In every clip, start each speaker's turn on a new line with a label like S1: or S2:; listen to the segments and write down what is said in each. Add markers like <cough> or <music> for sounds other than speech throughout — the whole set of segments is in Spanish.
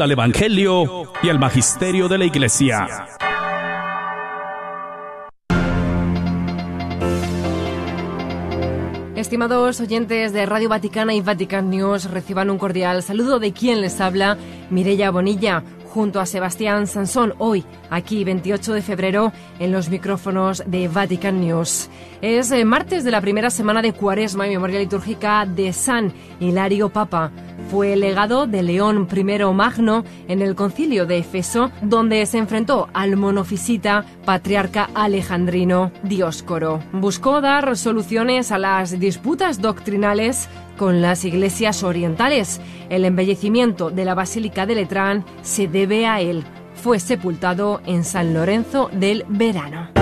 S1: el Evangelio y el Magisterio de la Iglesia.
S2: Estimados oyentes de Radio Vaticana y Vatican News, reciban un cordial saludo. De quien les habla, Mireya Bonilla junto a Sebastián Sansón hoy, aquí 28 de febrero, en los micrófonos de Vatican News. Es eh, martes de la primera semana de Cuaresma y memoria litúrgica de San Hilario Papa. Fue legado de León I Magno en el concilio de Efeso, donde se enfrentó al monofisita patriarca alejandrino Dioscoro. Buscó dar soluciones a las disputas doctrinales con las iglesias orientales. El embellecimiento de la Basílica de Letrán se debe a él. Fue sepultado en San Lorenzo del Verano.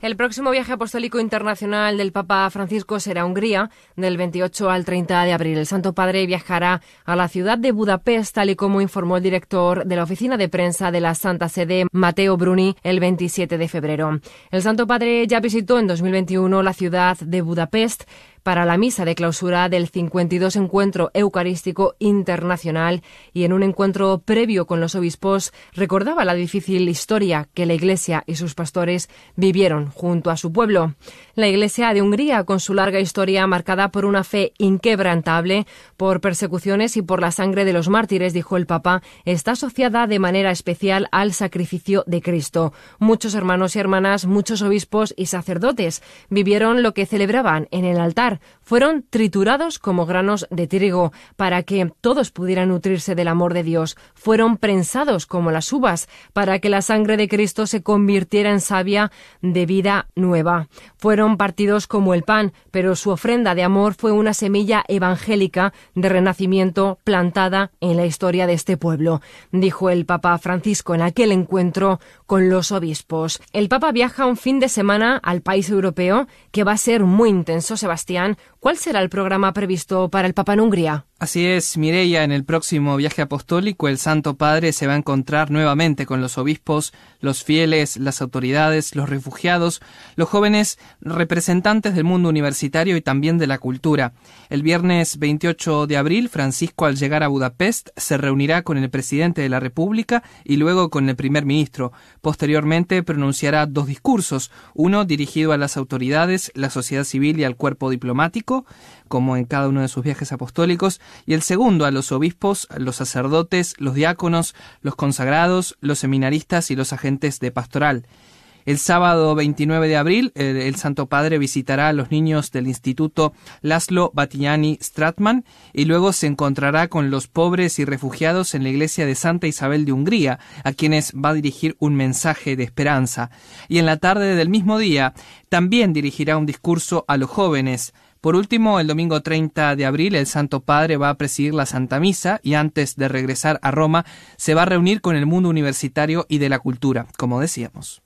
S2: El próximo viaje apostólico internacional del Papa Francisco será Hungría, del 28 al 30 de abril. El Santo Padre viajará a la ciudad de Budapest, tal y como informó el director de la oficina de prensa de la Santa Sede, Mateo Bruni, el 27 de febrero. El Santo Padre ya visitó en 2021 la ciudad de Budapest para la misa de clausura del 52 Encuentro Eucarístico Internacional y en un encuentro previo con los obispos recordaba la difícil historia que la Iglesia y sus pastores vivieron junto a su pueblo. La Iglesia de Hungría, con su larga historia marcada por una fe inquebrantable, por persecuciones y por la sangre de los mártires, dijo el Papa, está asociada de manera especial al sacrificio de Cristo. Muchos hermanos y hermanas, muchos obispos y sacerdotes vivieron lo que celebraban en el altar fueron triturados como granos de trigo para que todos pudieran nutrirse del amor de Dios. Fueron prensados como las uvas para que la sangre de Cristo se convirtiera en savia de vida nueva. Fueron partidos como el pan, pero su ofrenda de amor fue una semilla evangélica de renacimiento plantada en la historia de este pueblo, dijo el Papa Francisco en aquel encuentro con los obispos. El Papa viaja un fin de semana al país europeo que va a ser muy intenso, Sebastián ¿cuál será el programa previsto para el Papa en Hungría?
S3: Así es, Mireia, en el próximo viaje apostólico el Santo Padre se va a encontrar nuevamente con los obispos, los fieles, las autoridades, los refugiados, los jóvenes representantes del mundo universitario y también de la cultura. El viernes 28 de abril, Francisco al llegar a Budapest se reunirá con el presidente de la República y luego con el primer ministro. Posteriormente pronunciará dos discursos, uno dirigido a las autoridades, la sociedad civil y al cuerpo diplomático, como en cada uno de sus viajes apostólicos, y el segundo a los obispos, los sacerdotes, los diáconos, los consagrados, los seminaristas y los agentes de pastoral. El sábado 29 de abril, el, Santo Padre visitará a los niños del Instituto Laszlo Battiani Stratman y luego se encontrará con los pobres y refugiados en la iglesia de Santa Isabel de Hungría, a quienes va a dirigir un mensaje de esperanza. Y en la tarde del mismo día, también dirigirá un discurso a los jóvenes, por último, el domingo 30 de abril, el Santo Padre va a presidir la Santa Misa y antes de regresar a Roma, se va a reunir con el mundo universitario y de la cultura, como decíamos.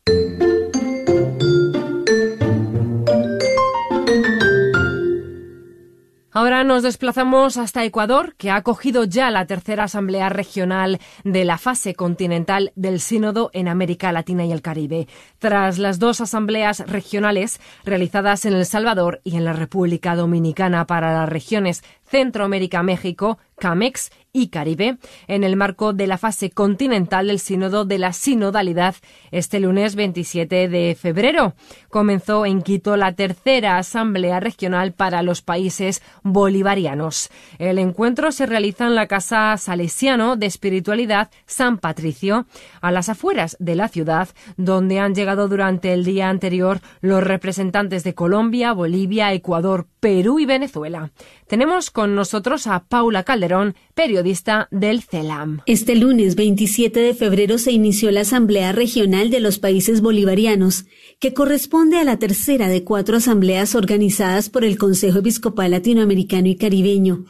S2: Ahora nos desplazamos hasta Ecuador, que ha acogido ya la tercera Asamblea Regional de la fase continental del Sínodo en América Latina y el Caribe, tras las dos asambleas regionales realizadas en El Salvador y en la República Dominicana para las regiones Centroamérica-México, CAMEX y Caribe, en el marco de la fase continental del Sínodo de la Sinodalidad este lunes 27 de febrero. Comenzó en Quito la tercera Asamblea Regional para los países bolivarianos. El encuentro se realiza en la Casa Salesiano de Espiritualidad San Patricio, a las afueras de la ciudad, donde han llegado durante el día anterior los representantes de Colombia, Bolivia, Ecuador, Perú y Venezuela. Tenemos con nosotros a Paula Calderón, periodista del CELAM.
S4: Este lunes 27 de febrero se inició la Asamblea Regional de los Países Bolivarianos, que corresponde a la tercera de cuatro asambleas organizadas por el Consejo Episcopal Latinoamericano y Caribeño,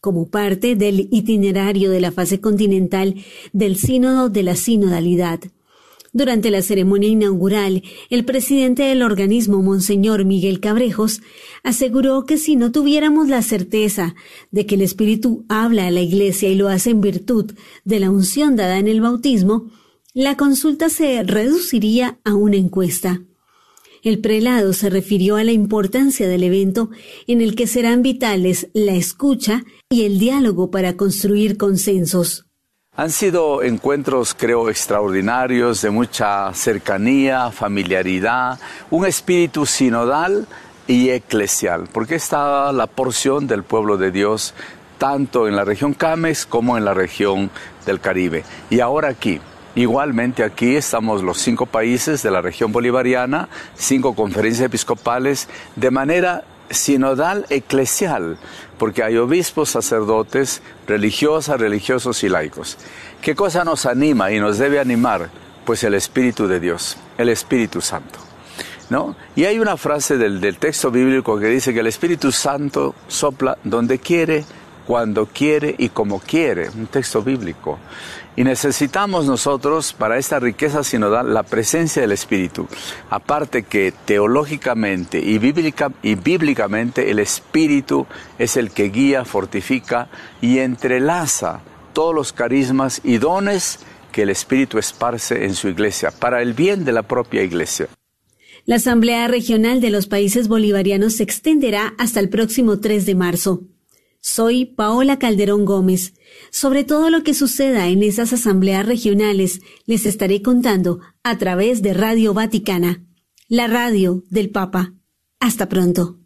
S4: como parte del itinerario de la fase continental del Sínodo de la Sinodalidad. Durante la ceremonia inaugural, el presidente del organismo, Monseñor Miguel Cabrejos, aseguró que si no tuviéramos la certeza de que el Espíritu habla a la Iglesia y lo hace en virtud de la unción dada en el bautismo, la consulta se reduciría a una encuesta. El prelado se refirió a la importancia del evento en el que serán vitales la escucha y el diálogo para construir consensos.
S5: Han sido encuentros, creo, extraordinarios, de mucha cercanía, familiaridad, un espíritu sinodal y eclesial, porque está la porción del pueblo de Dios tanto en la región Cames como en la región del Caribe. Y ahora aquí, igualmente aquí estamos los cinco países de la región bolivariana, cinco conferencias episcopales, de manera sinodal eclesial, porque hay obispos, sacerdotes, religiosas, religiosos y laicos. ¿Qué cosa nos anima y nos debe animar? Pues el Espíritu de Dios, el Espíritu Santo. ¿No? Y hay una frase del, del texto bíblico que dice que el Espíritu Santo sopla donde quiere, cuando quiere y como quiere, un texto bíblico. Y necesitamos nosotros, para esta riqueza sinodal, la presencia del Espíritu. Aparte que teológicamente y, bíblica, y bíblicamente el Espíritu es el que guía, fortifica y entrelaza todos los carismas y dones que el Espíritu esparce en su iglesia, para el bien de la propia iglesia.
S4: La Asamblea Regional de los Países Bolivarianos se extenderá hasta el próximo 3 de marzo. Soy Paola Calderón Gómez. Sobre todo lo que suceda en esas asambleas regionales les estaré contando a través de Radio Vaticana, la radio del Papa. Hasta pronto.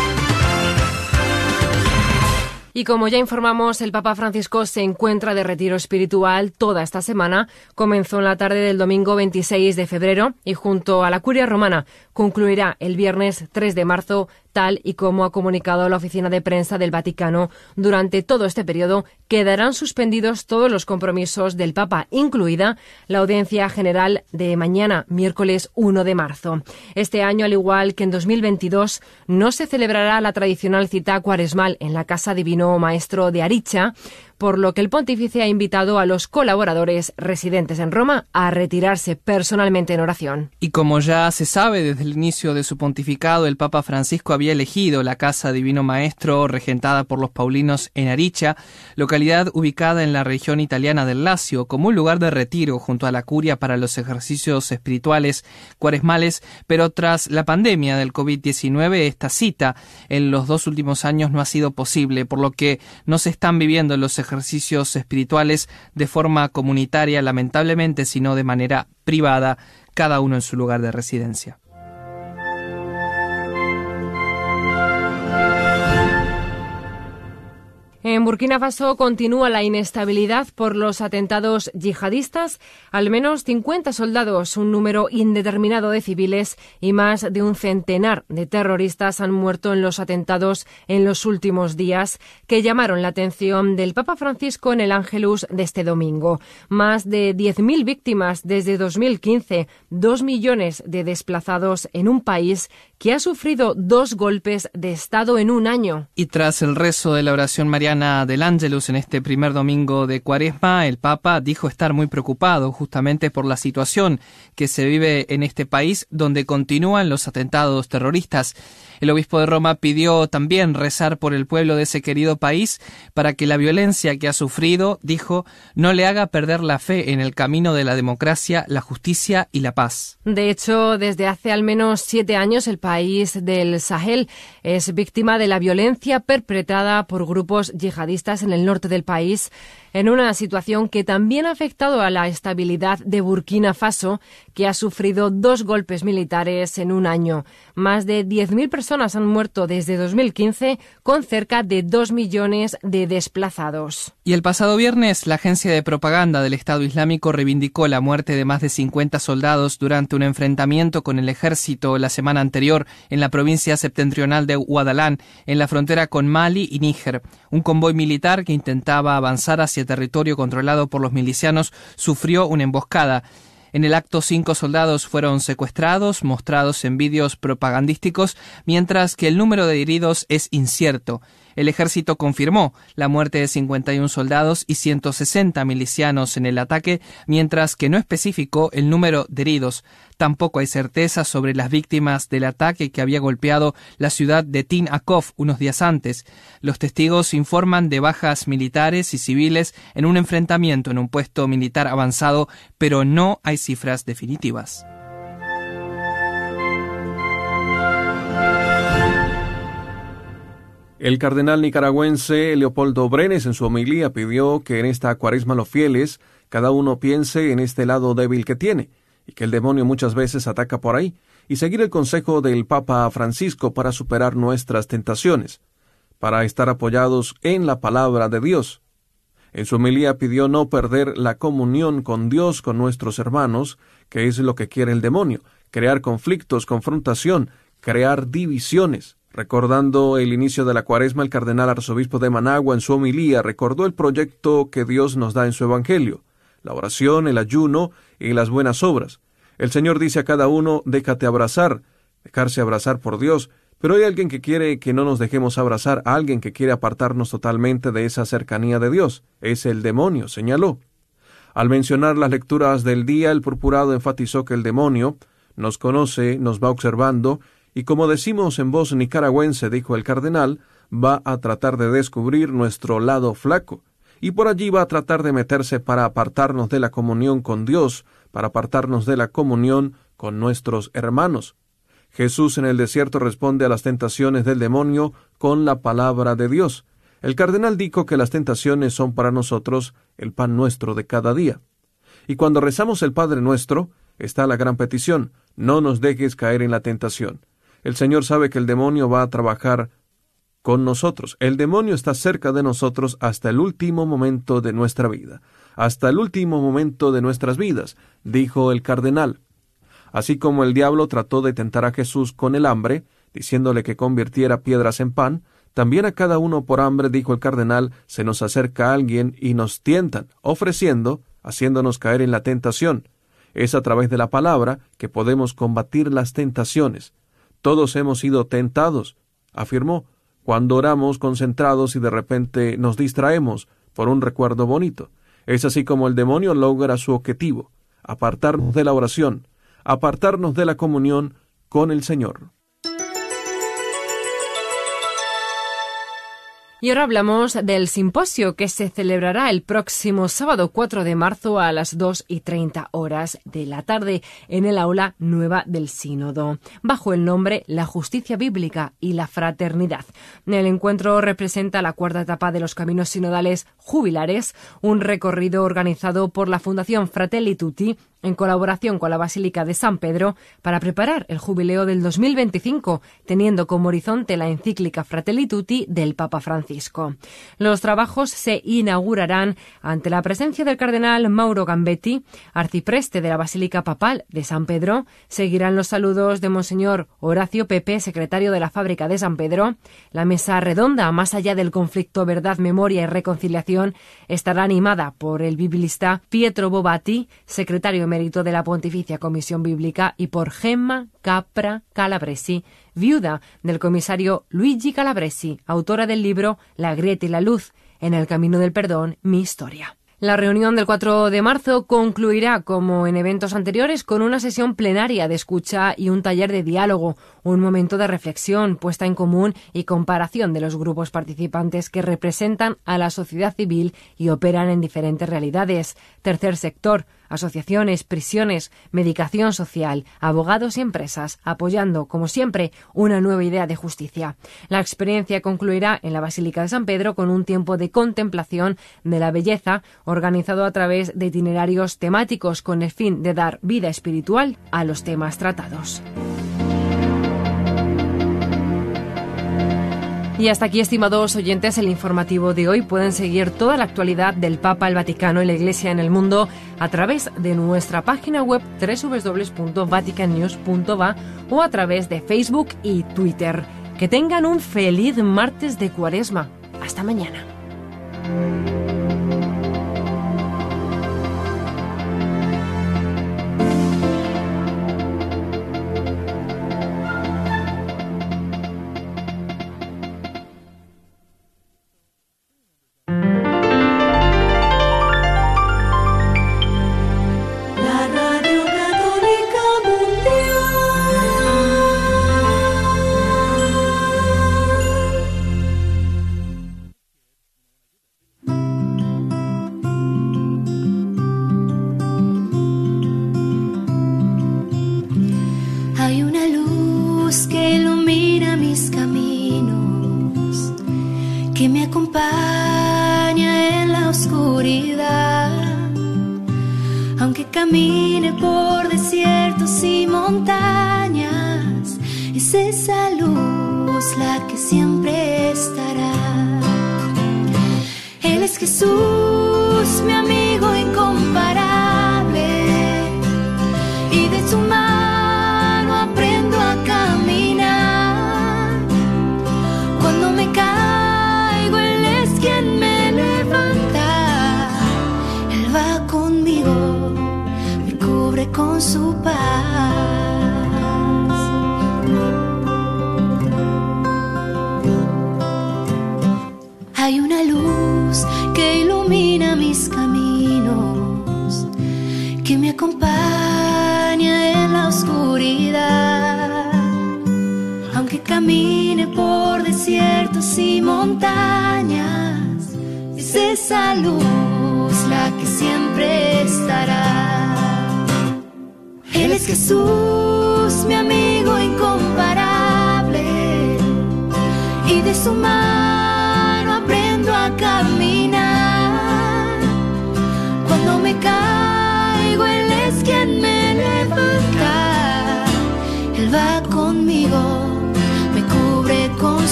S2: Y como ya informamos, el Papa Francisco se encuentra de retiro espiritual toda esta semana. Comenzó en la tarde del domingo 26 de febrero y junto a la curia romana concluirá el viernes 3 de marzo tal y como ha comunicado la oficina de prensa del Vaticano. Durante todo este periodo quedarán suspendidos todos los compromisos del Papa, incluida la audiencia general de mañana, miércoles 1 de marzo. Este año, al igual que en 2022, no se celebrará la tradicional cita cuaresmal en la Casa Divino Maestro de Aricha, por lo que el pontífice ha invitado a los colaboradores residentes en Roma a retirarse personalmente en oración.
S3: Y como ya se sabe desde el inicio de su pontificado, el Papa Francisco había elegido la Casa Divino Maestro regentada por los Paulinos en Aricha, localidad ubicada en la región italiana del Lacio, como un lugar de retiro junto a la curia para los ejercicios espirituales cuaresmales, pero tras la pandemia del COVID-19 esta cita en los dos últimos años no ha sido posible, por lo que no se están viviendo los ejercicios ejercicios espirituales de forma comunitaria, lamentablemente, sino de manera privada, cada uno en su lugar de residencia.
S2: En Burkina Faso continúa la inestabilidad por los atentados yihadistas. Al menos 50 soldados, un número indeterminado de civiles y más de un centenar de terroristas han muerto en los atentados en los últimos días que llamaron la atención del Papa Francisco en el Ángelus de este domingo. Más de 10.000 víctimas desde 2015, dos millones de desplazados en un país que ha sufrido dos golpes de Estado en un año.
S3: Y tras el rezo de la oración mariana del Ángelus en este primer domingo de Cuaresma, el Papa dijo estar muy preocupado justamente por la situación que se vive en este país donde continúan los atentados terroristas. El obispo de Roma pidió también rezar por el pueblo de ese querido país para que la violencia que ha sufrido, dijo, no le haga perder la fe en el camino de la democracia, la justicia y la paz.
S2: De hecho, desde hace al menos siete años el país del Sahel es víctima de la violencia perpetrada por grupos yihadistas en el norte del país en una situación que también ha afectado a la estabilidad de Burkina Faso, que ha sufrido dos golpes militares en un año. Más de 10.000 personas han muerto desde 2015, con cerca de 2 millones de desplazados.
S3: Y el pasado viernes, la agencia de propaganda del Estado Islámico reivindicó la muerte de más de 50 soldados durante un enfrentamiento con el ejército la semana anterior en la provincia septentrional de Guadalán, en la frontera con Mali y Níger. Un convoy militar que intentaba avanzar hacia territorio controlado por los milicianos sufrió una emboscada. En el acto cinco soldados fueron secuestrados, mostrados en vídeos propagandísticos, mientras que el número de heridos es incierto. El ejército confirmó la muerte de 51 soldados y 160 milicianos en el ataque, mientras que no especificó el número de heridos. Tampoco hay certeza sobre las víctimas del ataque que había golpeado la ciudad de Tin Akov unos días antes. Los testigos informan de bajas militares y civiles en un enfrentamiento en un puesto militar avanzado, pero no hay cifras definitivas.
S6: El cardenal nicaragüense Leopoldo Brenes en su homilía pidió que en esta cuaresma los fieles cada uno piense en este lado débil que tiene, y que el demonio muchas veces ataca por ahí, y seguir el consejo del Papa Francisco para superar nuestras tentaciones, para estar apoyados en la palabra de Dios. En su homilía pidió no perder la comunión con Dios, con nuestros hermanos, que es lo que quiere el demonio, crear conflictos, confrontación, crear divisiones. Recordando el inicio de la cuaresma, el cardenal arzobispo de Managua en su homilía recordó el proyecto que Dios nos da en su Evangelio, la oración, el ayuno y las buenas obras. El Señor dice a cada uno, déjate abrazar, dejarse abrazar por Dios, pero hay alguien que quiere que no nos dejemos abrazar, alguien que quiere apartarnos totalmente de esa cercanía de Dios. Es el demonio, señaló. Al mencionar las lecturas del día, el purpurado enfatizó que el demonio nos conoce, nos va observando, y como decimos en voz nicaragüense, dijo el cardenal, va a tratar de descubrir nuestro lado flaco, y por allí va a tratar de meterse para apartarnos de la comunión con Dios, para apartarnos de la comunión con nuestros hermanos. Jesús en el desierto responde a las tentaciones del demonio con la palabra de Dios. El cardenal dijo que las tentaciones son para nosotros el pan nuestro de cada día. Y cuando rezamos el Padre nuestro, está la gran petición, no nos dejes caer en la tentación. El Señor sabe que el demonio va a trabajar con nosotros. El demonio está cerca de nosotros hasta el último momento de nuestra vida, hasta el último momento de nuestras vidas, dijo el cardenal. Así como el diablo trató de tentar a Jesús con el hambre, diciéndole que convirtiera piedras en pan, también a cada uno por hambre, dijo el cardenal, se nos acerca alguien y nos tientan, ofreciendo, haciéndonos caer en la tentación. Es a través de la palabra que podemos combatir las tentaciones. Todos hemos sido tentados, afirmó, cuando oramos concentrados y de repente nos distraemos por un recuerdo bonito. Es así como el demonio logra su objetivo, apartarnos de la oración, apartarnos de la comunión con el Señor.
S2: Y ahora hablamos del simposio que se celebrará el próximo sábado 4 de marzo a las 2 y 30 horas de la tarde en el aula nueva del Sínodo, bajo el nombre La Justicia Bíblica y la Fraternidad. El encuentro representa la cuarta etapa de los caminos sinodales jubilares, un recorrido organizado por la Fundación Fratelli Tutti en colaboración con la Basílica de San Pedro para preparar el jubileo del 2025, teniendo como horizonte la encíclica Fratelli Tutti del Papa Francisco. Los trabajos se inaugurarán ante la presencia del cardenal Mauro Gambetti, arcipreste de la Basílica Papal de San Pedro. Seguirán los saludos de Monseñor Horacio Pepe, secretario de la Fábrica de San Pedro. La mesa redonda, más allá del conflicto verdad, memoria y reconciliación, estará animada por el biblista Pietro Bobati, secretario mérito de la Pontificia Comisión Bíblica y por Gemma Capra Calabresi, viuda del comisario Luigi Calabresi, autora del libro La grieta y la luz, en el camino del perdón, mi historia. La reunión del 4 de marzo concluirá, como en eventos anteriores, con una sesión plenaria de escucha y un taller de diálogo, un momento de reflexión, puesta en común y comparación de los grupos participantes que representan a la sociedad civil y operan en diferentes realidades. Tercer sector, asociaciones, prisiones, medicación social, abogados y empresas, apoyando, como siempre, una nueva idea de justicia. La experiencia concluirá en la Basílica de San Pedro con un tiempo de contemplación de la belleza organizado a través de itinerarios temáticos con el fin de dar vida espiritual a los temas tratados. Y hasta aquí, estimados oyentes, el informativo de hoy. Pueden seguir toda la actualidad del Papa, el Vaticano y la Iglesia en el mundo a través de nuestra página web www.vaticannews.va o a través de Facebook y Twitter. Que tengan un feliz martes de cuaresma. Hasta mañana.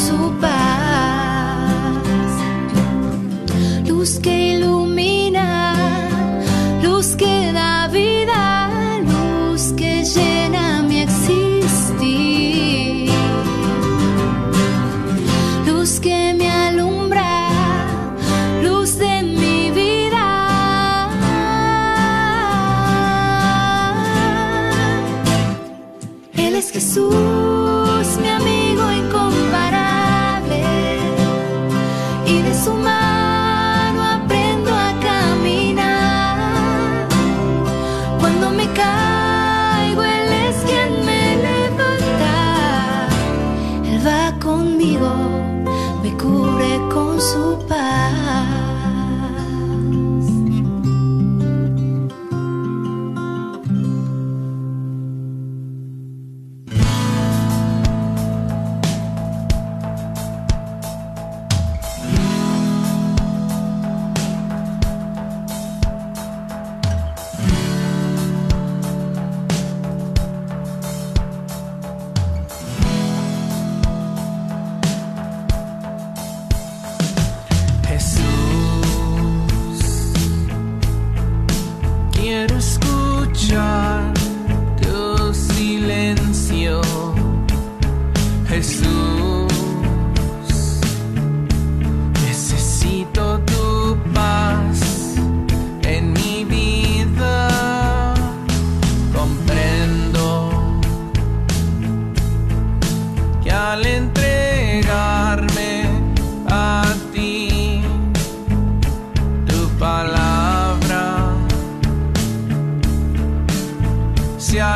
S7: Con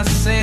S8: se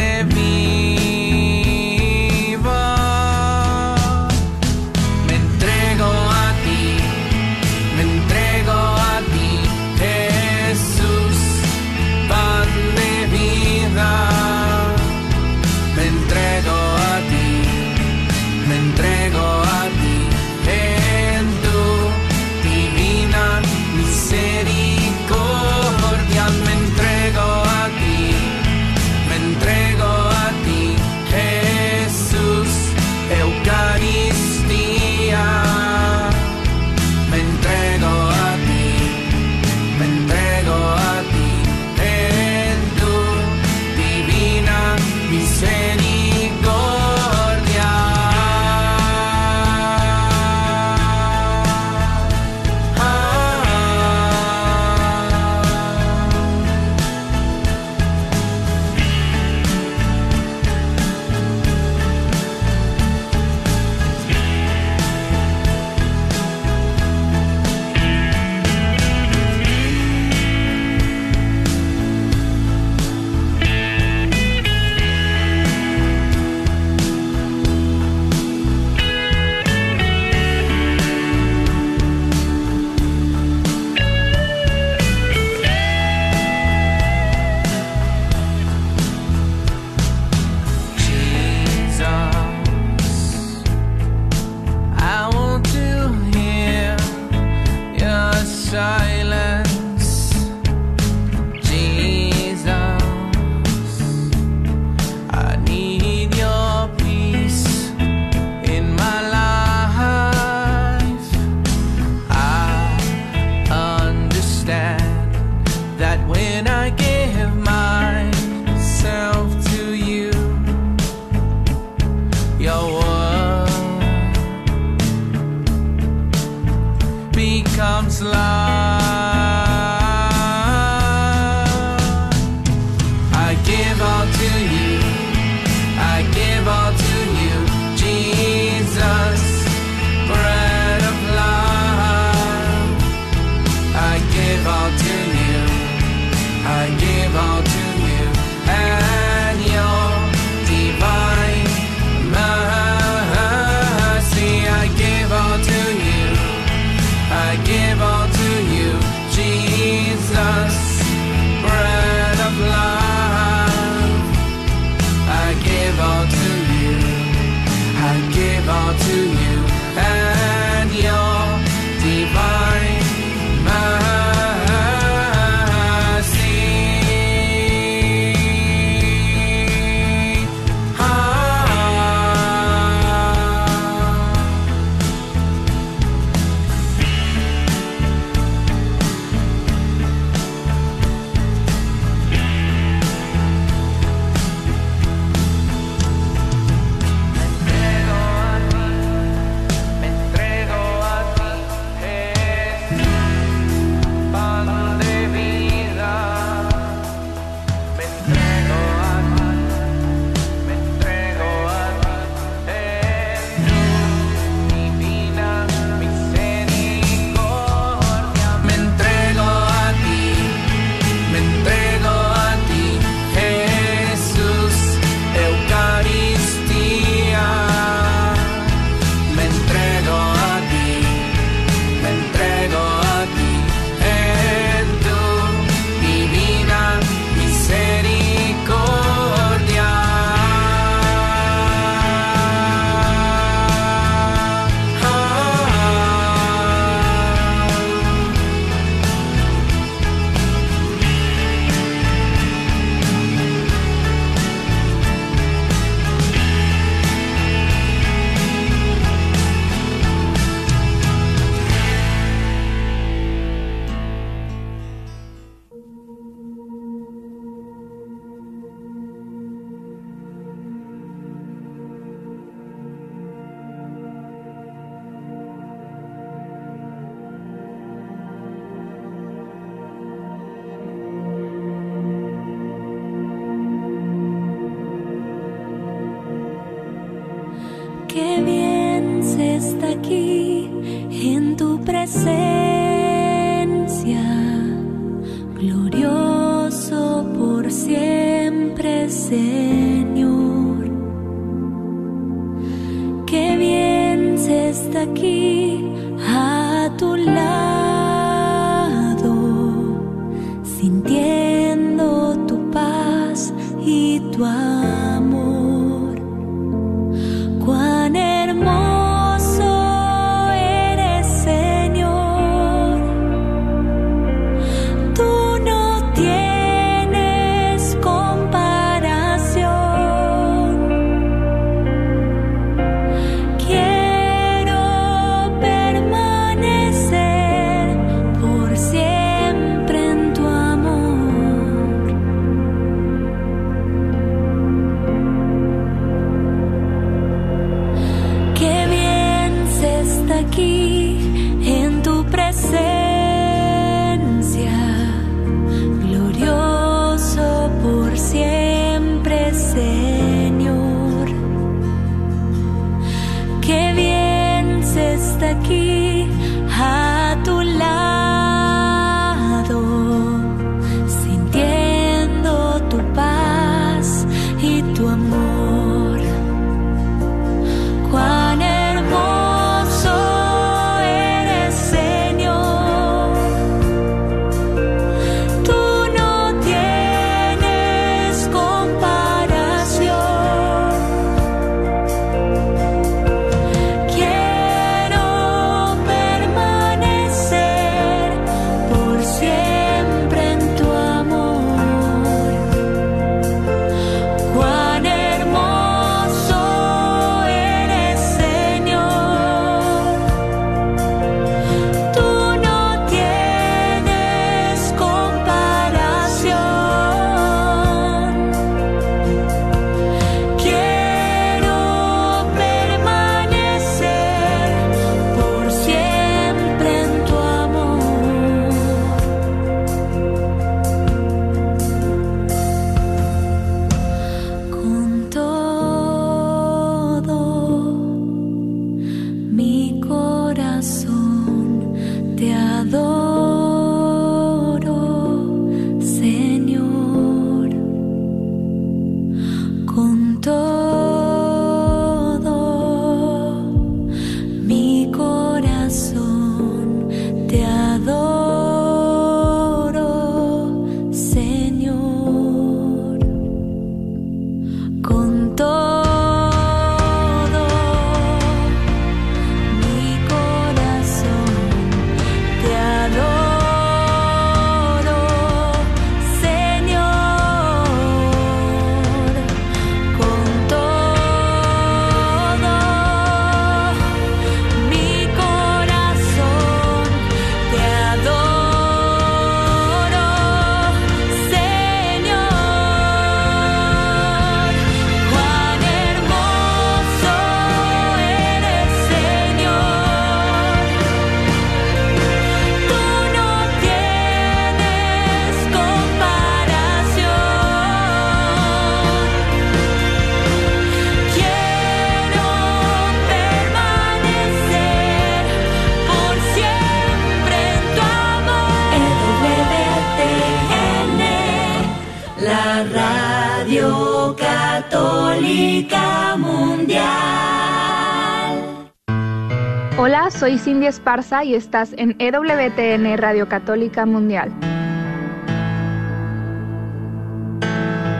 S9: Esparza y estás en EWTN Radio Católica Mundial.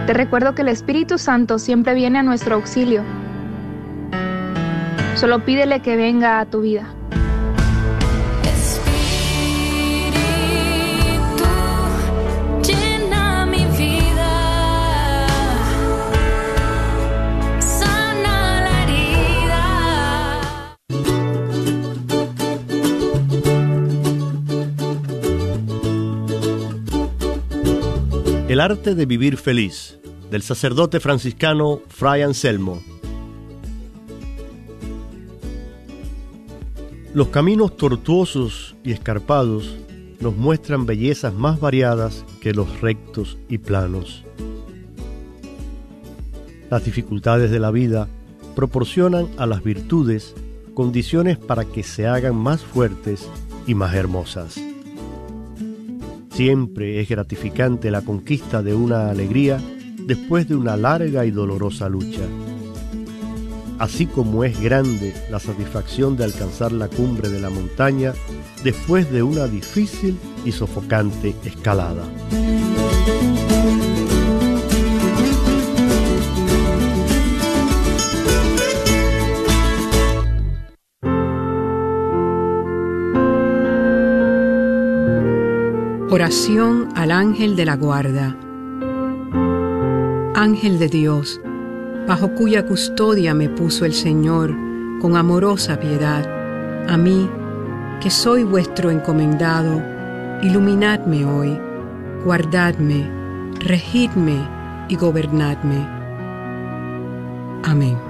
S9: Te recuerdo que el Espíritu Santo siempre viene a nuestro auxilio. Solo pídele que venga a tu vida.
S10: Arte de vivir feliz, del sacerdote franciscano Fray Anselmo. Los caminos tortuosos y escarpados nos muestran bellezas más variadas que los rectos y planos. Las dificultades de la vida proporcionan a las virtudes condiciones para que se hagan más fuertes y más hermosas. Siempre es gratificante la conquista de una alegría después de una larga y dolorosa lucha. Así como es grande la satisfacción de alcanzar la cumbre de la montaña después de una difícil y sofocante escalada.
S11: Oración al ángel de la guarda. Ángel de Dios, bajo cuya custodia me puso el Señor con amorosa piedad, a mí, que soy vuestro encomendado, iluminadme hoy, guardadme, regidme y gobernadme. Amén.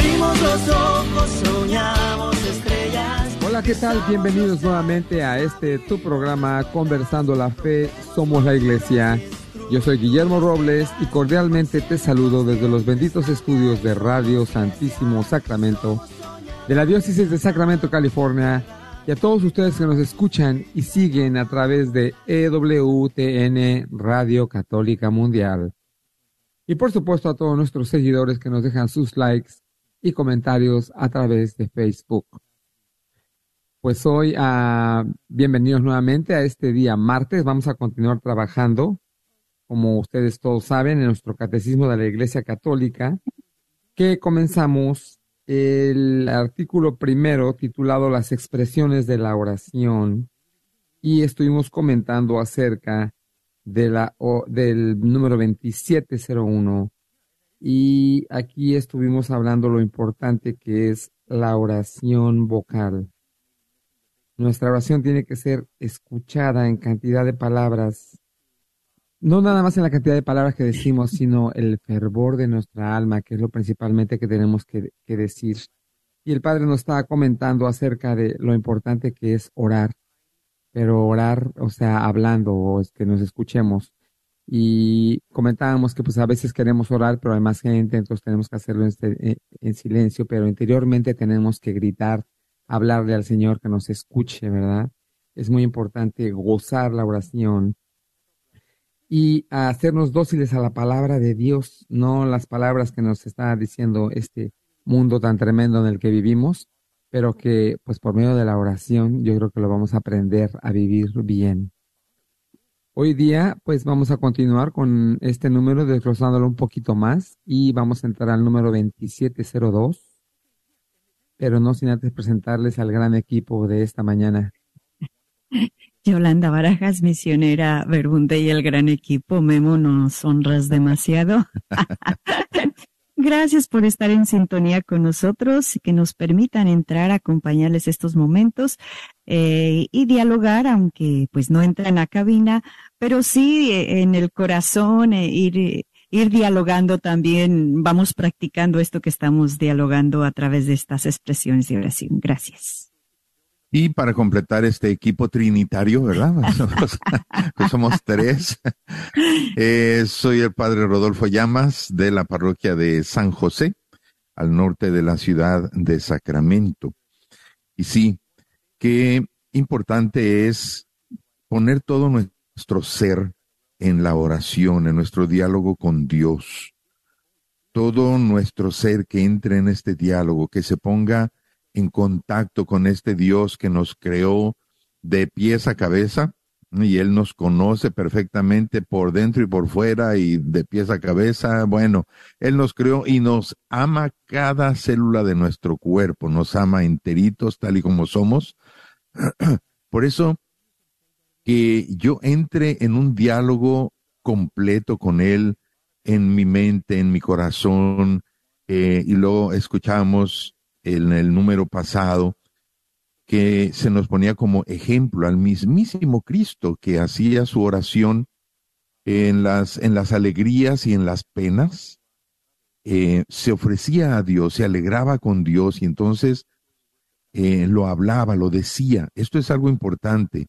S12: Hola, ¿qué tal? Bienvenidos nuevamente a este tu programa Conversando la Fe, Somos la Iglesia. Yo soy Guillermo Robles y cordialmente te saludo desde los benditos estudios de Radio Santísimo Sacramento de la Diócesis de Sacramento, California, y a todos ustedes que nos escuchan y siguen a través de EWTN Radio Católica Mundial. Y por supuesto a todos nuestros seguidores que nos dejan sus likes y comentarios a través de Facebook. Pues hoy, ah, bienvenidos nuevamente a este día martes. Vamos a continuar trabajando, como ustedes todos saben, en nuestro Catecismo de la Iglesia Católica, que comenzamos el artículo primero titulado Las expresiones de la oración y estuvimos comentando acerca de la, o, del número 2701 y aquí estuvimos hablando lo importante que es la oración vocal. Nuestra oración tiene que ser escuchada en cantidad de palabras, no nada más en la cantidad de palabras que decimos, sino el fervor de nuestra alma, que es lo principalmente que tenemos que, decir. Y el Padre nos estaba comentando acerca de lo importante que es orar, pero orar, o sea, hablando, o es que nos escuchemos y comentábamos que pues a veces queremos orar, pero hay más gente, entonces tenemos que hacerlo en, en, silencio, pero interiormente tenemos que gritar, hablarle al Señor que nos escuche, ¿verdad? Es muy importante gozar la oración y hacernos dóciles a la palabra de Dios, no las palabras que nos está diciendo este mundo tan tremendo en el que vivimos, pero que pues por medio de la oración yo creo que lo vamos a aprender a vivir bien. Hoy día, pues vamos a continuar con este número, desglosándolo un poquito más y vamos a entrar al número 2702, pero no sin antes presentarles al gran equipo de esta mañana.
S13: Yolanda Barajas, misionera Verbunde y el gran equipo. Memo, nos honras demasiado. <laughs> Gracias por estar en sintonía con nosotros y que nos permitan entrar a acompañarles estos momentos eh, y dialogar, aunque pues no entra en la cabina, pero sí eh, en el corazón, eh, ir, ir dialogando también. Vamos practicando esto que estamos dialogando a través de estas expresiones de oración. Gracias.
S14: Y para completar este equipo trinitario, ¿verdad? <laughs> Pues somos tres. <laughs> Eh, soy el padre Rodolfo Llamas de la parroquia de San José, al norte de la ciudad de Sacramento. Y sí, qué importante es poner todo nuestro ser en la oración, en nuestro diálogo con Dios. Todo nuestro ser que entre en este diálogo, que se ponga en contacto con este Dios que nos creó de pies a cabeza y Él nos conoce perfectamente por dentro y por fuera y de pies a cabeza. Bueno, Él nos creó y nos ama cada célula de nuestro cuerpo, nos ama enteritos tal y como somos. Por eso que yo entre en un diálogo completo con Él, en mi mente, en mi corazón, eh, y luego escuchamos en el número pasado que se nos ponía como ejemplo al mismísimo Cristo que hacía su oración en las, en las alegrías y en las penas, eh, se ofrecía a Dios, se alegraba con Dios y entonces eh, lo hablaba, lo decía. Esto es algo importante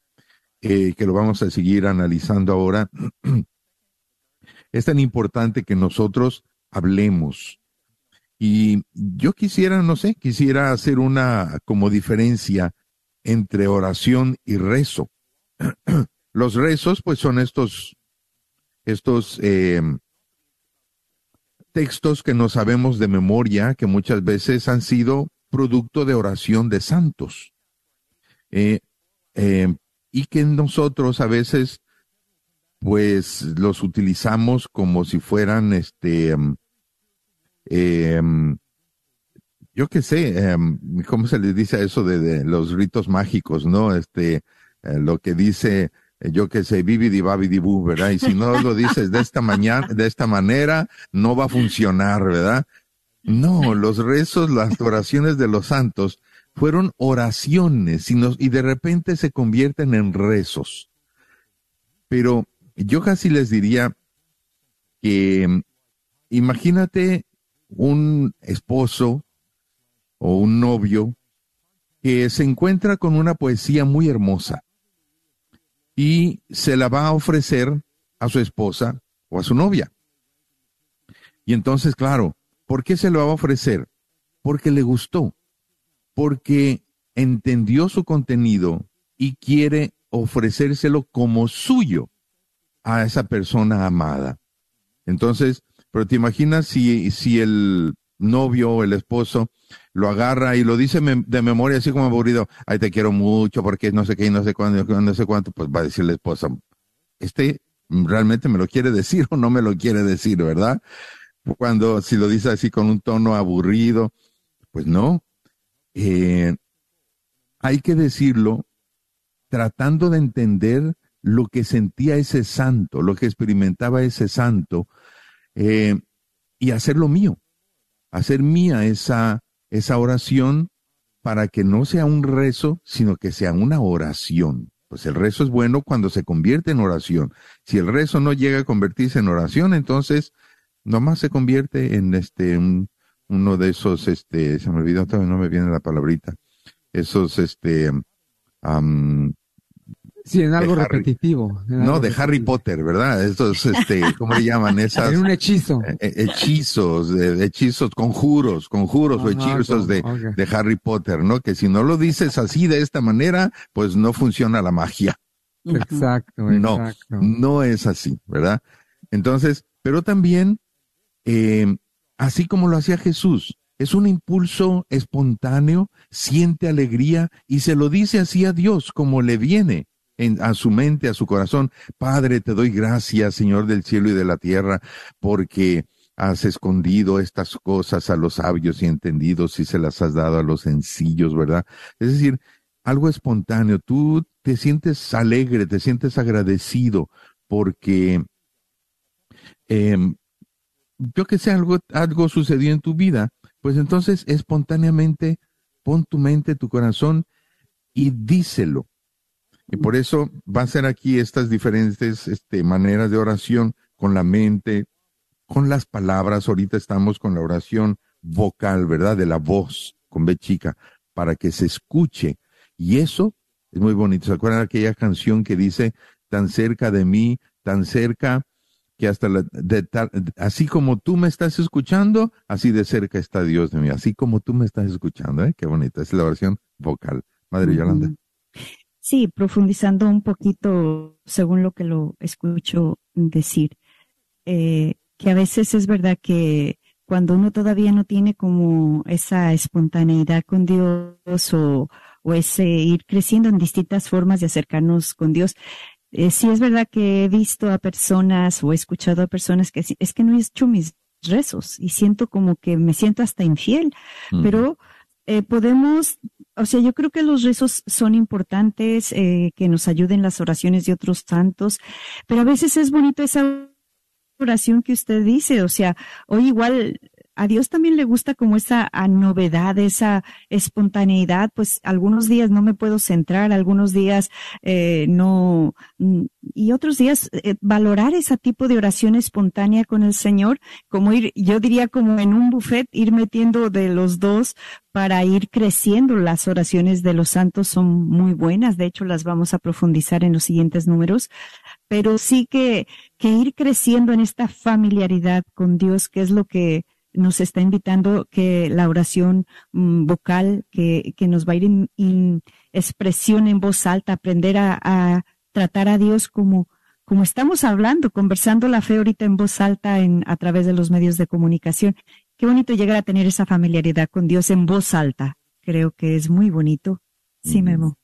S14: eh, que lo vamos a seguir analizando ahora. <clears throat> es tan importante que nosotros hablemos. Y yo quisiera, no sé, quisiera hacer una como diferencia entre oración y rezo. <clears throat> Los rezos, pues son estos, estos eh, textos que no sabemos de memoria, que muchas veces han sido producto de oración de santos. Eh, eh, y que nosotros a veces pues los utilizamos como si fueran este eh, yo qué sé, ¿cómo se les dice eso de, los ritos mágicos, no? Este, lo que dice, yo qué sé, bibidi babidi ¿verdad? Y si no lo dices de esta mañana, de esta manera, no va a funcionar, ¿verdad? No, los rezos, las oraciones de los santos fueron oraciones y, y de repente se convierten en rezos. Pero yo casi les diría que imagínate un esposo o un novio que se encuentra con una poesía muy hermosa y se la va a ofrecer a su esposa o a su novia. Y entonces, claro, ¿por qué se lo va a ofrecer? Porque le gustó, porque entendió su contenido y quiere ofrecérselo como suyo a esa persona amada. Entonces, pero te imaginas si, si el novio o el esposo lo agarra y lo dice de memoria así como aburrido, ay te quiero mucho porque no sé qué y no sé cuándo, no sé cuánto, pues va a decir la esposa, este realmente me lo quiere decir o no me lo quiere decir, ¿verdad? Cuando si lo dice así con un tono aburrido, pues no. Eh, hay que decirlo tratando de entender lo que sentía ese santo, lo que experimentaba ese santo, eh, y hacerlo mío, hacer mía esa, esa oración para que no sea un rezo, sino que sea una oración. Pues el rezo es bueno cuando se convierte en oración. Si el rezo no llega a convertirse en oración, entonces nomás se convierte en este un, uno de esos, este, se me olvidó, todavía no me viene la palabrita, esos, este, um,
S12: Sí, en algo
S14: Harry,
S12: repetitivo. En
S14: no, de Harry. Potter, ¿verdad? Estos, este, ¿cómo le llaman? <laughs> Esas.
S12: En un hechizo.
S14: eh, eh, hechizos, de, hechizos, conjuros, conjuros o hechizos de, de Harry Potter, ¿no? Que si no lo dices así de esta manera, pues no funciona la magia.
S12: Exacto,
S14: No,
S12: exacto.
S14: no es así, ¿verdad? Entonces, pero también, eh, así como lo hacía Jesús, es un impulso espontáneo, siente alegría y se lo dice así a Dios como le viene en, a su mente, a su corazón. Padre, te doy gracias, Señor del cielo y de la tierra, porque has escondido estas cosas a los sabios y entendidos y se las has dado a los sencillos, ¿verdad? Es decir, algo espontáneo. Tú te sientes alegre, te sientes agradecido porque, em, yo que sé, algo, algo sucedió en tu vida, pues entonces espontáneamente pon tu mente, tu corazón y díselo. Y por eso va a ser aquí estas diferentes este, maneras de oración con la mente, con las palabras. Ahorita estamos con la oración vocal, ¿verdad? De la voz, con B chica, para que se escuche. Y eso es muy bonito. ¿Se acuerdan de aquella canción que dice, tan cerca de mí, tan cerca, que hasta la, de tal- así como tú me estás escuchando, así de cerca está Dios de mí, así como tú me estás escuchando, ¿eh? Qué bonita, es la oración vocal. Madre Yolanda.
S13: Sí, profundizando un poquito según lo que lo escucho decir, eh, que a veces es verdad que cuando uno todavía no tiene como esa espontaneidad con Dios o ese ir creciendo en distintas formas de acercarnos con Dios, eh, sí es verdad que he visto a personas o he escuchado a personas que es que no he hecho mis rezos y siento como que me siento hasta infiel, pero eh, podemos o sea, yo creo que los rezos son importantes, eh, que nos ayuden las oraciones de otros santos, pero a veces es bonito esa oración que usted dice, o sea, hoy igual a Dios también le gusta como esa a novedad, esa espontaneidad, pues algunos días no me puedo centrar, algunos días eh, no, mm, y otros días eh, valorar ese tipo de oración espontánea con el Señor, como ir, yo diría como en un buffet, ir metiendo de los dos para ir creciendo. Las oraciones de los santos son muy buenas, de hecho las vamos a profundizar en los siguientes números, pero sí que, que ir creciendo en esta familiaridad con Dios, que es lo que nos está invitando que la oración mm, vocal, que, que nos va a ir en, expresión en voz alta, aprender a, a, tratar a Dios como, como estamos hablando, conversando la fe ahorita en voz alta en, a través de los medios de comunicación. Qué bonito llegar a tener esa familiaridad con Dios en voz alta. Creo que es muy bonito. Sí, Memo.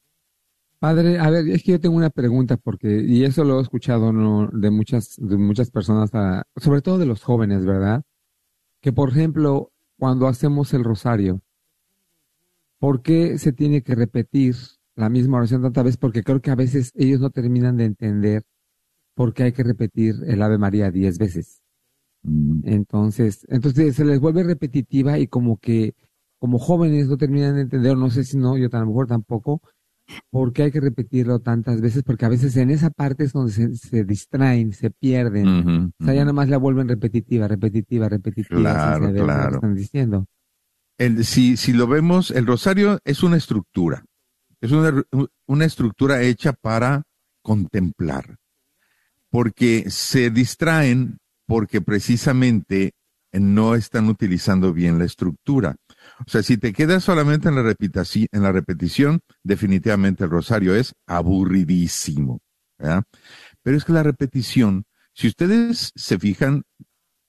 S12: Padre, a ver, es que yo tengo una pregunta porque, y eso lo he escuchado ¿no? de muchas, de muchas personas, a, sobre todo de los jóvenes, ¿verdad? Que, por ejemplo, cuando hacemos el rosario, ¿por qué se tiene que repetir la misma oración tantas veces? Porque creo que a veces ellos no terminan de entender por qué hay que repetir el Ave María diez veces. Mm. Entonces, entonces se les vuelve repetitiva y como que como jóvenes no terminan de entender, no sé si no, yo a lo mejor tampoco, ¿Por qué hay que repetirlo tantas veces? Porque a veces en esa parte es donde se, distraen, se pierden. o sea, ya nada más la vuelven repetitiva, repetitiva, repetitiva.
S14: Claro, claro.
S12: están diciendo.
S14: El, si, si lo vemos, el rosario es una estructura. Es una, una estructura hecha para contemplar. Porque se distraen porque precisamente no están utilizando bien la estructura. O sea, si te quedas solamente en la, repetición, definitivamente el rosario es aburridísimo. Pero es que la repetición, si ustedes se fijan,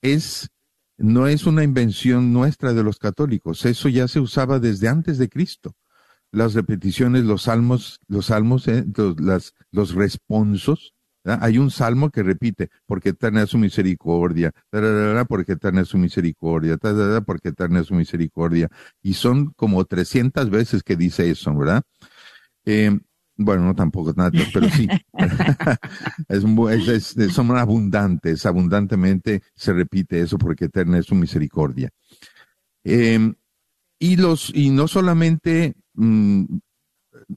S14: es no es una invención nuestra de los católicos, eso ya se usaba desde antes de Cristo. Las repeticiones, los salmos, los salmos, eh, los, los responsos, hay un salmo que repite, porque eterna es su misericordia, porque eterna es su misericordia, porque eterna es su misericordia. Y son como 300 veces que dice eso, ¿verdad? Eh, bueno, no tampoco nada, pero sí. <laughs> es, son abundantes, abundantemente se repite eso porque eterna es su misericordia. Em, y los, y no solamente mm,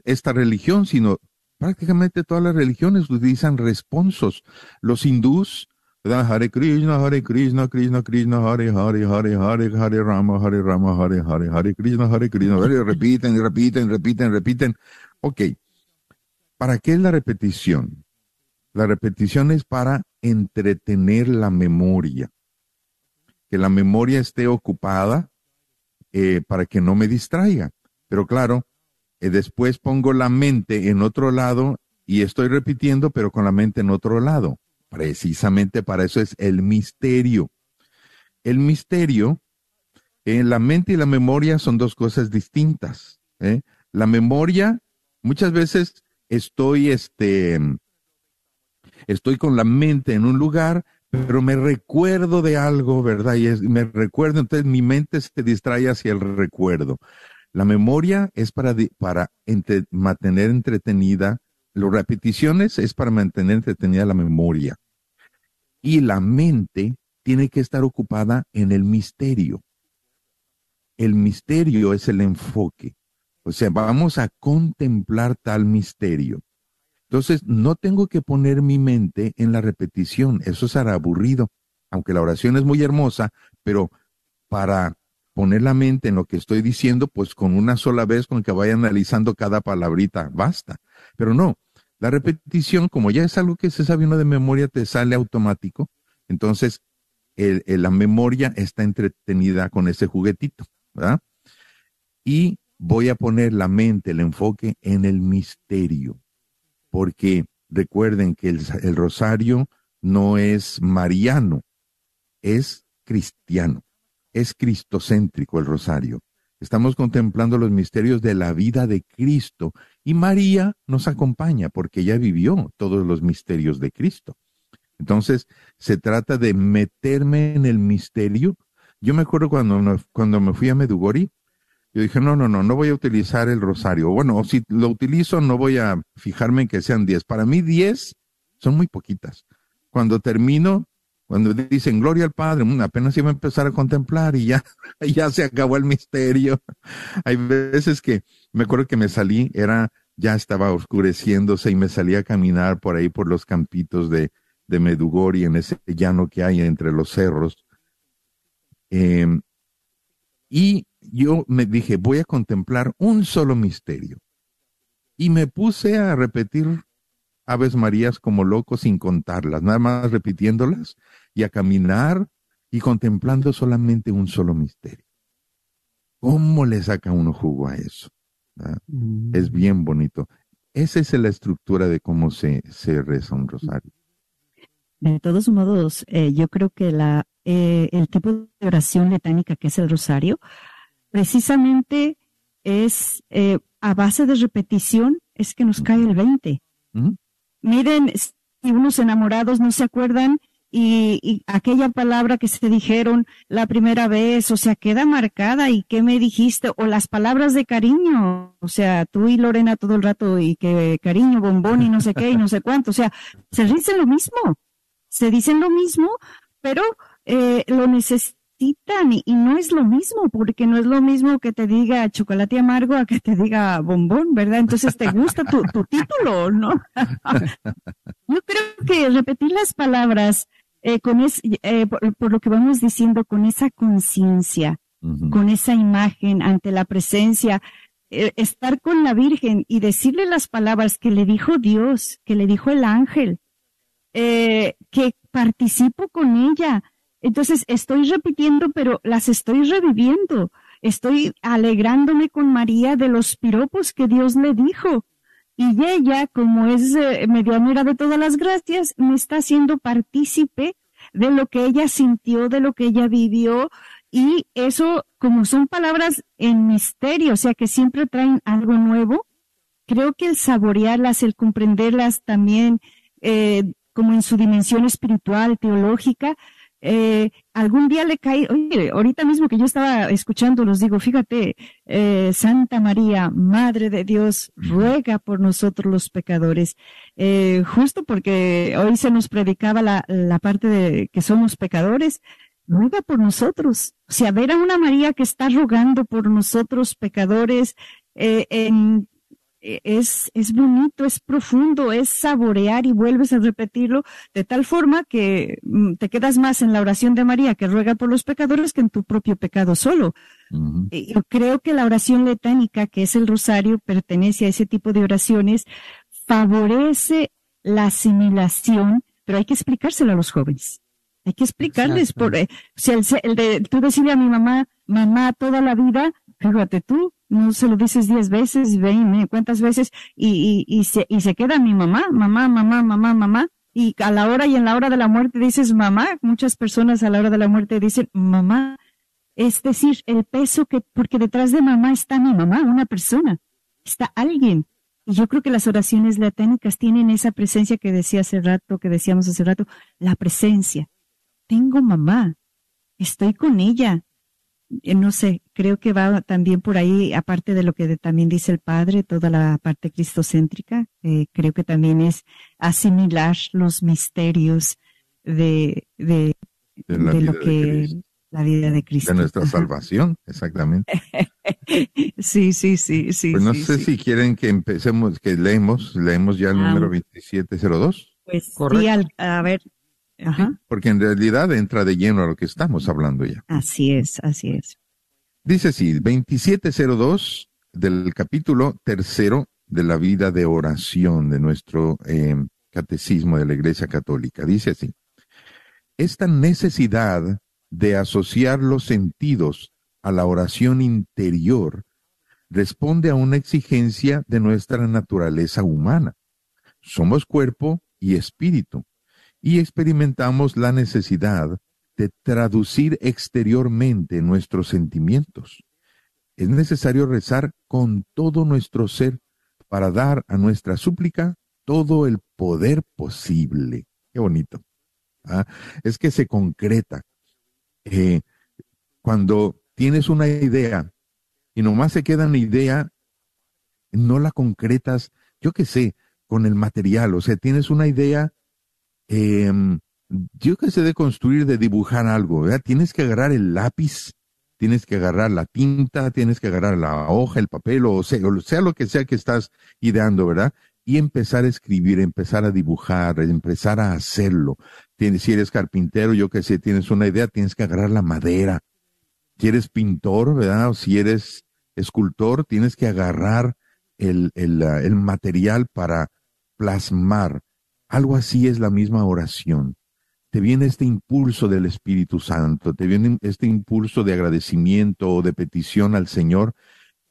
S14: esta religión, sino prácticamente todas las religiones utilizan responsos. Los hindús, Hare Krishna, Hare Krishna, Krishna Krishna, Hare Hare, Hare Hare, Hare Rama, Hare Rama, Hare Hare, Hare Krishna, Hare Krishna, repiten, repiten, repiten, repiten. Ok, ¿para qué es la repetición? La repetición es para entretener la memoria, que la memoria esté ocupada eh, para que no me distraiga. Pero claro, y después pongo la mente en otro lado y estoy repitiendo, pero con la mente en otro lado. Precisamente para eso es el misterio. El misterio, en la mente y la memoria son dos cosas distintas. ¿eh? La memoria, muchas veces estoy, este, estoy con la mente en un lugar, pero me recuerdo de algo, ¿verdad? Y me recuerdo, entonces mi mente se distrae hacia el recuerdo. La memoria es para, mantener entretenida, las repeticiones es para mantener entretenida la memoria. Y la mente tiene que estar ocupada en el misterio. El misterio es el enfoque. O sea, vamos a contemplar tal misterio. Entonces, no tengo que poner mi mente en la repetición. Eso será aburrido. Aunque la oración es muy hermosa, pero para poner la mente en lo que estoy diciendo, pues con una sola vez, con que vaya analizando cada palabrita, basta. Pero no, la repetición, como ya es algo que se sabe uno de memoria, te sale automático. Entonces, la memoria está entretenida con ese juguetito, ¿verdad? Y voy a poner la mente, el enfoque en el misterio, porque recuerden que el rosario no es mariano, es cristiano es cristocéntrico el rosario. Estamos contemplando los misterios de la vida de Cristo y María nos acompaña porque ella vivió todos los misterios de Cristo. Entonces, se trata de meterme en el misterio. Yo me acuerdo cuando, cuando me fui a Medugori, Yo dije, no, no, no, no voy a utilizar el rosario. Bueno, si lo utilizo, no voy a fijarme en que sean 10. Para mí 10 son muy poquitas. Cuando termino, cuando dicen gloria al Padre, mm, apenas iba a empezar a contemplar y ya, <laughs> ya se acabó el misterio. <laughs> Hay veces que me acuerdo que me salí, era, ya estaba oscureciéndose y me salí a caminar por ahí por los campitos de, de Medugori en ese llano que hay entre los cerros. Em, y yo me dije, voy a contemplar un solo misterio. Y me puse a repetir Aves Marías como loco sin contarlas, nada más repitiéndolas y a caminar y contemplando solamente un solo misterio. ¿Cómo le saca uno jugo a eso?
S10: Mm.
S14: Es bien bonito. Esa es la estructura de cómo se, se reza un rosario.
S13: De todos modos, eh, yo creo que la, eh, el tipo de oración letánica que es el rosario, precisamente es eh, a base de repetición, es que nos cae el 20. Miren, si unos enamorados no se acuerdan y, y, aquella palabra que se dijeron la primera vez, o sea, queda marcada y qué me dijiste, o las palabras de cariño, o sea, tú y Lorena todo el rato y que cariño, bombón y no sé qué y no sé cuánto, o sea, se dicen lo mismo, se dicen lo mismo, pero eh, lo necesitan y, no es lo mismo, porque no es lo mismo que te diga chocolate amargo a que te diga bombón, ¿verdad? Entonces te gusta tu, tu título, ¿no? <laughs> Yo creo que repetir las palabras eh, con es, eh, por, por, lo que vamos diciendo, con esa conciencia, uh -huh. con esa imagen ante la presencia, eh, estar con la Virgen y decirle las palabras que le dijo Dios, que le dijo el ángel, eh, que participo con ella. Entonces estoy repitiendo, pero las estoy reviviendo. Estoy alegrándome con María de los piropos que Dios le dijo. Y ella, como es eh, medianera de todas las gracias, me está haciendo partícipe de lo que ella sintió, de lo que ella vivió. Y eso, como son palabras en misterio, o sea, que siempre traen algo nuevo, creo que el saborearlas, el comprenderlas también, eh, como en su dimensión espiritual, teológica, eh, algún día le caí, oye, ahorita mismo que yo estaba escuchando, los digo, fíjate, eh, Santa María, Madre de Dios, ruega por nosotros los pecadores, eh, justo porque hoy se nos predicaba la, la parte de que somos pecadores, ruega por nosotros. O sea, ver a una María que está rogando por nosotros pecadores, eh, en es, es bonito, es profundo, es saborear y vuelves a repetirlo de tal forma que mm, te quedas más en la oración de María que ruega por los pecadores que en tu propio pecado solo. Uh -huh. Yo creo que la oración letánica, que es el rosario, pertenece a ese tipo de oraciones, favorece la asimilación, pero hay que explicárselo a los jóvenes. Hay que explicarles por, eh, o sea, el, el de, tú decirle a mi mamá, mamá toda la vida, fíjate tú, no se lo dices diez veces, veinte, cuántas veces, y, y, y, se, y se queda mi mamá, mamá, mamá, mamá, mamá, y a la hora y en la hora de la muerte dices mamá, muchas personas a la hora de la muerte dicen mamá, es decir, el peso que, porque detrás de mamá está mi mamá, una persona, está alguien. Y yo creo que las oraciones laténicas tienen esa presencia que decía hace rato, que decíamos hace rato, la presencia. Tengo mamá, estoy con ella, no sé, creo que va también por ahí, aparte de lo que también dice el Padre, toda la parte cristocéntrica, eh, creo que también es asimilar los misterios de, de,
S14: de, la
S13: de
S14: vida
S13: lo que
S14: de
S13: la vida de Cristo.
S14: De nuestra salvación, exactamente. <laughs>
S13: sí, sí, sí, sí.
S14: Pues no
S13: sí,
S14: sé
S13: sí.
S14: si quieren que empecemos, que leemos, leemos ya el
S13: Ah.
S14: número 2702,
S13: Pues sí, al- a ver, ajá,
S14: porque en realidad entra de lleno a lo que estamos hablando ya.
S13: así es, así es.
S14: Dice así, 2702 del capítulo tercero de la vida de oración de nuestro eh, catecismo de la Iglesia Católica. Dice así, esta necesidad de asociar los sentidos a la oración interior responde a una exigencia de nuestra naturaleza humana. Somos cuerpo y espíritu y experimentamos la necesidad traducir exteriormente nuestros sentimientos. Es necesario rezar con todo nuestro ser para dar a nuestra súplica todo el poder posible. Qué bonito. ¿ah? Es que se concreta. Eh, cuando tienes una idea y nomás se queda en la idea, no la concretas, yo qué sé, con el material, o sea, tienes una idea, em, yo qué sé, de construir, de dibujar algo, ¿verdad? Tienes que agarrar el lápiz, tienes que agarrar la tinta, tienes que agarrar la hoja, el papel, o sea, sea lo que sea que estás ideando, ¿verdad? Y empezar a escribir, empezar a dibujar, empezar a hacerlo. Tienes, si eres carpintero, yo qué sé, tienes una idea, tienes que agarrar la madera. Si eres pintor, ¿verdad? O si eres escultor, tienes que agarrar el, el material para plasmar. Algo así es la misma oración. Te viene este impulso del Espíritu Santo, te viene este impulso de agradecimiento o de petición al Señor.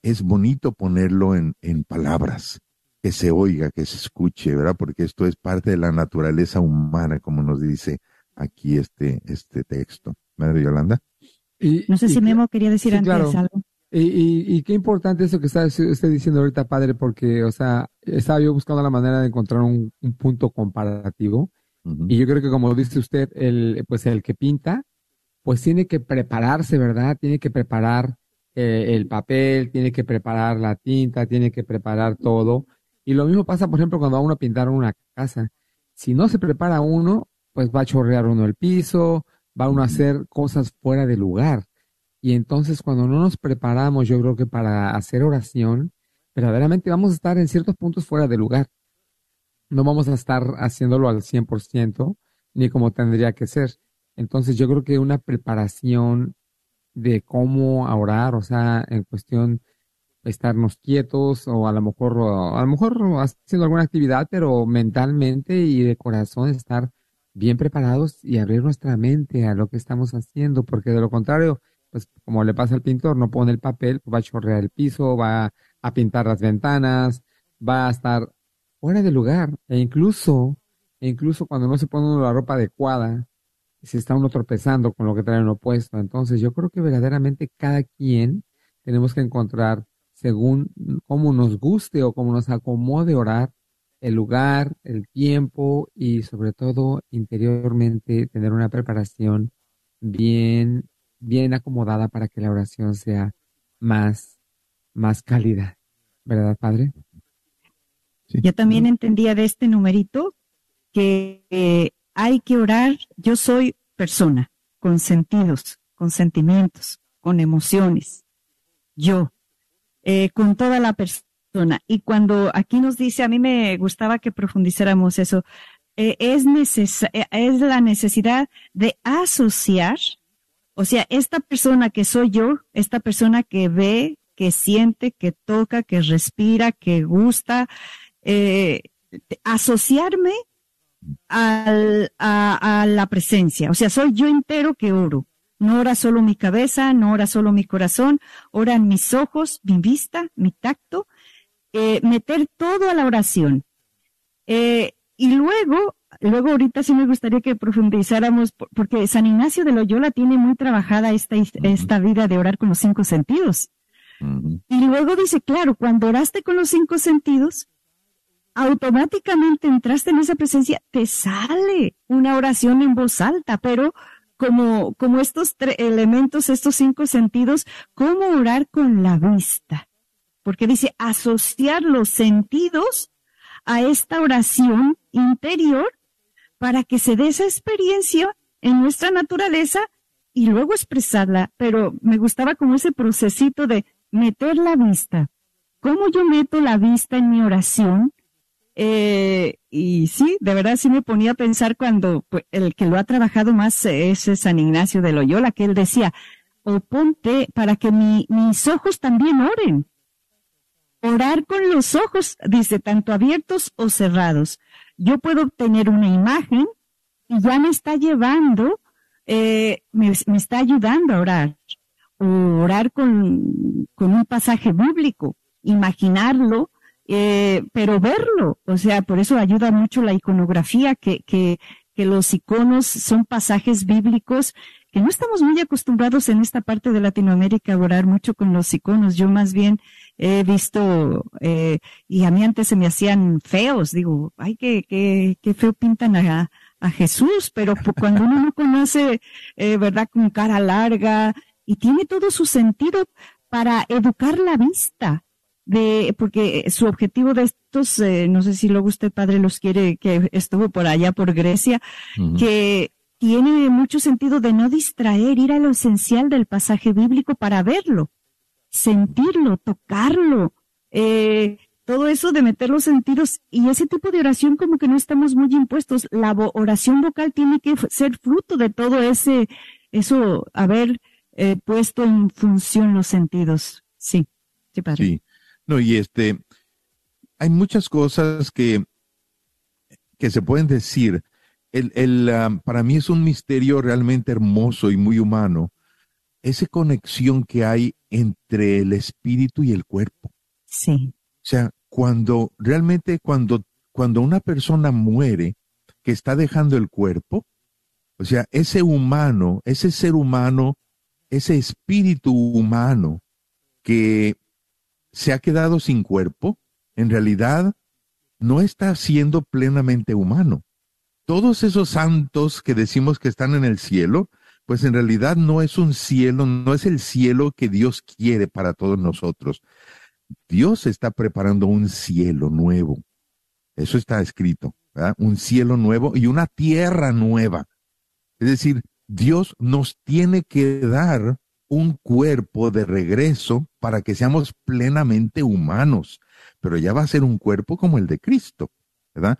S14: Es bonito ponerlo en, en palabras, que se oiga, que se escuche, ¿verdad? Porque esto es parte de la naturaleza humana, como nos dice aquí este, este texto. Madre Yolanda.
S13: Y, no sé si Memo quería decir
S12: sí,
S13: antes
S12: claro.
S13: algo.
S12: Y, y, y, qué importante eso que está usted diciendo ahorita, padre, porque, o sea, estaba yo buscando la manera de encontrar un, un punto comparativo. Uh -huh. Y yo creo que como dice usted, el, pues el que pinta, pues tiene que prepararse, ¿verdad? Tiene que preparar eh, el papel, tiene que preparar la tinta, tiene que preparar todo. Y lo mismo pasa, por ejemplo, cuando va uno a pintar una casa. Si no se prepara uno, pues va a chorrear uno el piso, va uno a hacer cosas fuera de lugar. Y entonces cuando no nos preparamos, yo creo que para hacer oración, verdaderamente vamos a estar en ciertos puntos fuera de lugar. No vamos a estar haciéndolo al 100%, ni como tendría que ser. Entonces yo creo que una preparación de cómo orar, o sea, en cuestión estarnos quietos o a lo mejor, a lo mejor haciendo alguna actividad, pero mentalmente y de corazón estar bien preparados y abrir nuestra mente a lo que estamos haciendo, porque de lo contrario, pues como le pasa al pintor, no pone el papel, va a chorrear el piso, va a pintar las ventanas, va a estar fuera de lugar, e incluso, e incluso cuando no se pone uno la ropa adecuada, se está uno tropezando con lo que trae uno puesto. Entonces yo creo que verdaderamente cada quien tenemos que encontrar, según cómo nos guste o cómo nos acomode orar, el lugar, el tiempo y sobre todo interiormente tener una preparación bien, bien acomodada para que la oración sea más, más cálida. ¿Verdad, Padre?
S13: Sí. Yo también entendía de este numerito que eh, hay que orar. Yo soy persona con sentidos, con sentimientos, con emociones. Yo, eh, con toda la persona y cuando aquí nos dice, a mí me gustaba que profundizáramos eso, eh, es, neces es la necesidad de asociar, o sea, esta persona que soy yo, esta persona que ve, que siente, que toca, que respira, que gusta, eh, asociarme al, a, a la presencia, o sea, soy yo entero que oro. No ora solo mi cabeza, no ora solo mi corazón, oran mis ojos, mi vista, mi tacto, eh, meter todo a la oración. Eh, y luego, luego ahorita sí me gustaría que profundizáramos, porque San Ignacio de Loyola tiene muy trabajada esta, esta vida de orar con los cinco sentidos. Y luego dice, claro, cuando oraste con los cinco sentidos, automáticamente entraste en esa presencia, te sale una oración en voz alta, pero como, como estos elementos, estos cinco sentidos, ¿cómo orar con la vista? porque dice asociar los sentidos a esta oración interior para que se dé esa experiencia en nuestra naturaleza y luego expresarla. Pero me gustaba como ese procesito de meter la vista. ¿Cómo yo meto la vista en mi oración? Eh, y sí, de verdad sí me ponía a pensar cuando pues, el que lo ha trabajado más es San Ignacio de Loyola, que él decía, o ponte para que mi, mis ojos también oren orar con los ojos, dice, tanto abiertos o cerrados. Yo puedo obtener una imagen y ya me está llevando, eh, me, está ayudando a orar. O orar con un pasaje bíblico, imaginarlo, eh, pero verlo. O sea, por eso ayuda mucho la iconografía, que, que, que los iconos son pasajes bíblicos que no estamos muy acostumbrados en esta parte de Latinoamérica a orar mucho con los iconos. Yo más bien he visto, eh, y a mí antes se me hacían feos, digo, ay, qué, qué, qué feo pintan a, a Jesús, pero cuando uno no conoce, eh, ¿verdad? Con cara larga y tiene todo su sentido, para educar la vista, de, porque su objetivo de estos, eh, no sé si luego usted, padre, los quiere, que estuvo por allá, por Grecia, que tiene mucho sentido de no distraer, ir a lo esencial del pasaje bíblico para verlo, sentirlo, tocarlo, eh, todo eso de meter los sentidos y ese tipo de oración como que no estamos muy impuestos. La oración vocal tiene que ser fruto de todo ese, eso, haber eh, puesto en función los sentidos. Sí, sí, padre.
S14: Sí. No, y este, hay muchas cosas que, que se pueden decir. El, el, ah, para mí es un misterio realmente hermoso y muy humano, esa conexión que hay entre el espíritu y el cuerpo.
S13: Sí.
S14: O sea, cuando realmente cuando, cuando una persona muere, que está dejando el cuerpo, o sea, ese humano, ese ser humano, ese espíritu humano que se ha quedado sin cuerpo, en realidad no está siendo plenamente humano. Todos esos santos que decimos que están en el cielo, pues en realidad no es un cielo, no es el cielo que Dios quiere para todos nosotros. Dios está preparando un cielo nuevo. Eso está escrito, ¿verdad? Un cielo nuevo y una tierra nueva. Es decir, Dios nos tiene que dar un cuerpo de regreso para que seamos plenamente humanos, pero ya va a ser un cuerpo como el de Cristo, ¿verdad?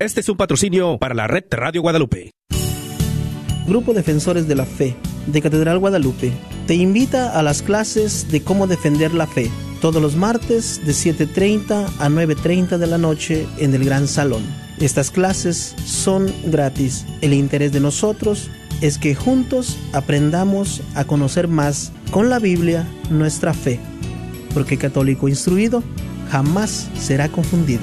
S1: Este es un patrocinio para la red Radio Guadalupe.
S15: Grupo Defensores de la Fe de Catedral Guadalupe te invita a las clases de cómo defender la fe todos los martes de 7.30 a 9.30 de la noche en el Gran Salón. Estas clases son gratis. El interés de nosotros es que juntos aprendamos a conocer más con la Biblia nuestra fe, porque católico instruido jamás será confundido.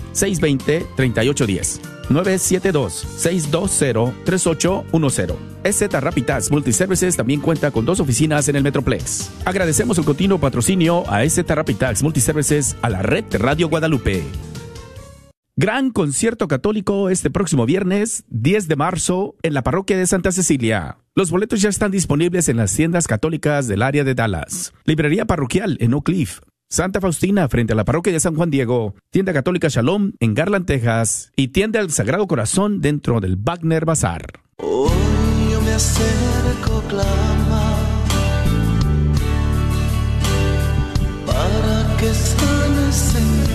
S1: 620-3810. 972-620-3810. EZ Rapid Tax Multiservices también cuenta con dos oficinas en el Metroplex. Agradecemos el continuo patrocinio a EZ Rapid Tax Multiservices a la red Radio Guadalupe. Gran concierto católico este próximo viernes 10 de marzo en la parroquia de Santa Cecilia. Los boletos ya están disponibles en las tiendas católicas del área de Dallas. Librería parroquial en Oak Cliff. Santa Faustina frente a la parroquia de San Juan Diego, tienda católica Shalom en Garland, Texas y tienda del Sagrado Corazón dentro del Wagner Bazar.
S16: Hoy yo me acerco, clama, para que Señor.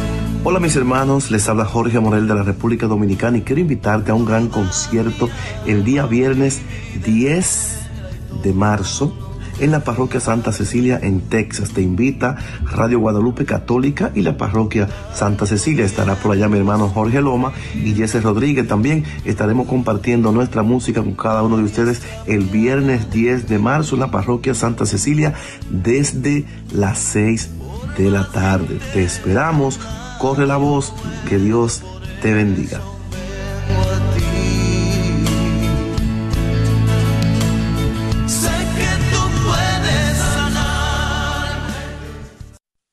S17: Hola mis hermanos, les habla Jorge Morel de la República Dominicana y quiero invitarte a un gran concierto el día viernes 10 de marzo en la parroquia Santa Cecilia en Texas. Te invita Radio Guadalupe Católica y la parroquia Santa Cecilia. Estará por allá mi hermano Jorge Loma y Jesse Rodríguez. También estaremos compartiendo nuestra música con cada uno de ustedes el viernes 10 de marzo en la parroquia Santa Cecilia desde las 6 de la tarde. Te esperamos. Corre la voz. Que Dios te bendiga.